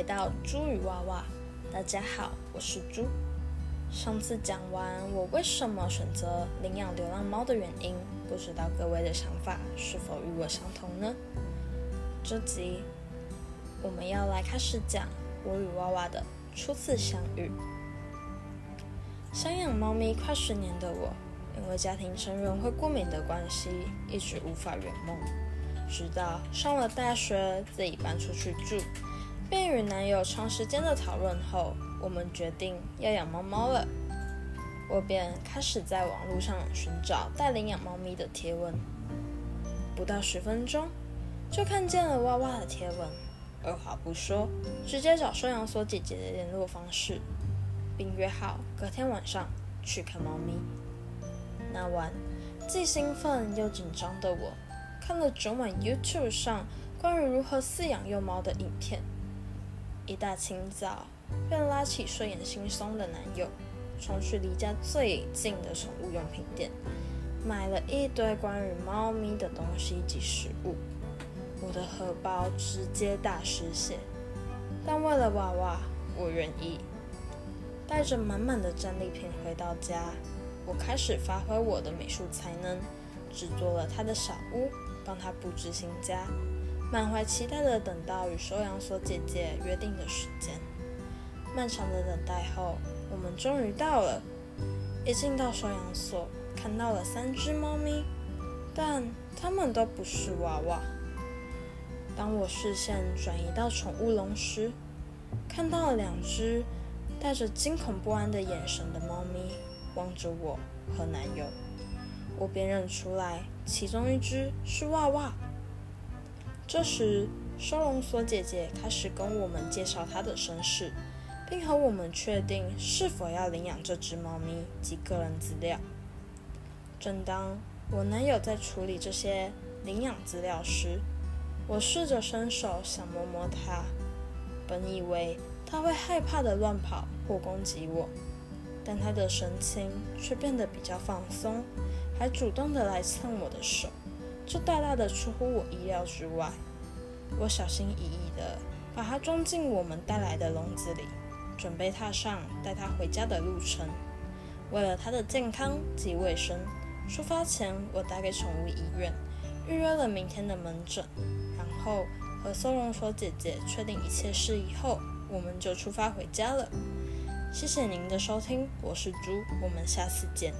回到猪与娃娃。大家好，我是猪。上次讲完我为什么选择领养流浪猫的原因，不知道各位的想法是否与我相同呢？这集我们要来开始讲我与娃娃的初次相遇。想养猫咪快十年的我，因为家庭成员会过敏的关系，一直无法圆梦。直到上了大学，自己搬出去住，便与男友长时间的讨论后，我们决定要养猫猫了。我便开始在网络上寻找带领养猫咪的贴文，不到十分钟，就看见了娃娃的贴文。二话不说，直接找收养所姐姐的联络方式，并约好隔天晚上去看猫咪。那晚，既兴奋又紧张的我。看了整晚 YouTube 上关于如何饲养幼猫的影片，一大清早便拉起睡眼惺忪的男友，冲去离家最近的宠物用品店，买了一堆关于猫咪的东西及食物。我的荷包直接大失血，但为了娃娃，我愿意。带着满满的战利品回到家，我开始发挥我的美术才能，制作了他的小屋。帮他布置新家，满怀期待的等到与收养所姐姐约定的时间。漫长的等待后，我们终于到了。一进到收养所，看到了三只猫咪，但它们都不是娃娃。当我视线转移到宠物笼时，看到了两只带着惊恐不安的眼神的猫咪，望着我和男友。我便认出来，其中一只是娃娃。这时，收容所姐姐开始跟我们介绍她的身世，并和我们确定是否要领养这只猫咪及个人资料。正当我男友在处理这些领养资料时，我试着伸手想摸摸它，本以为它会害怕的乱跑或攻击我，但它的神情却变得比较放松。还主动的来蹭我的手，这大大的出乎我意料之外。我小心翼翼的把它装进我们带来的笼子里，准备踏上带它回家的路程。为了它的健康及卫生，出发前我打给宠物医院预约了明天的门诊，然后和收容所姐姐确定一切事宜后，我们就出发回家了。谢谢您的收听，我是猪，我们下次见。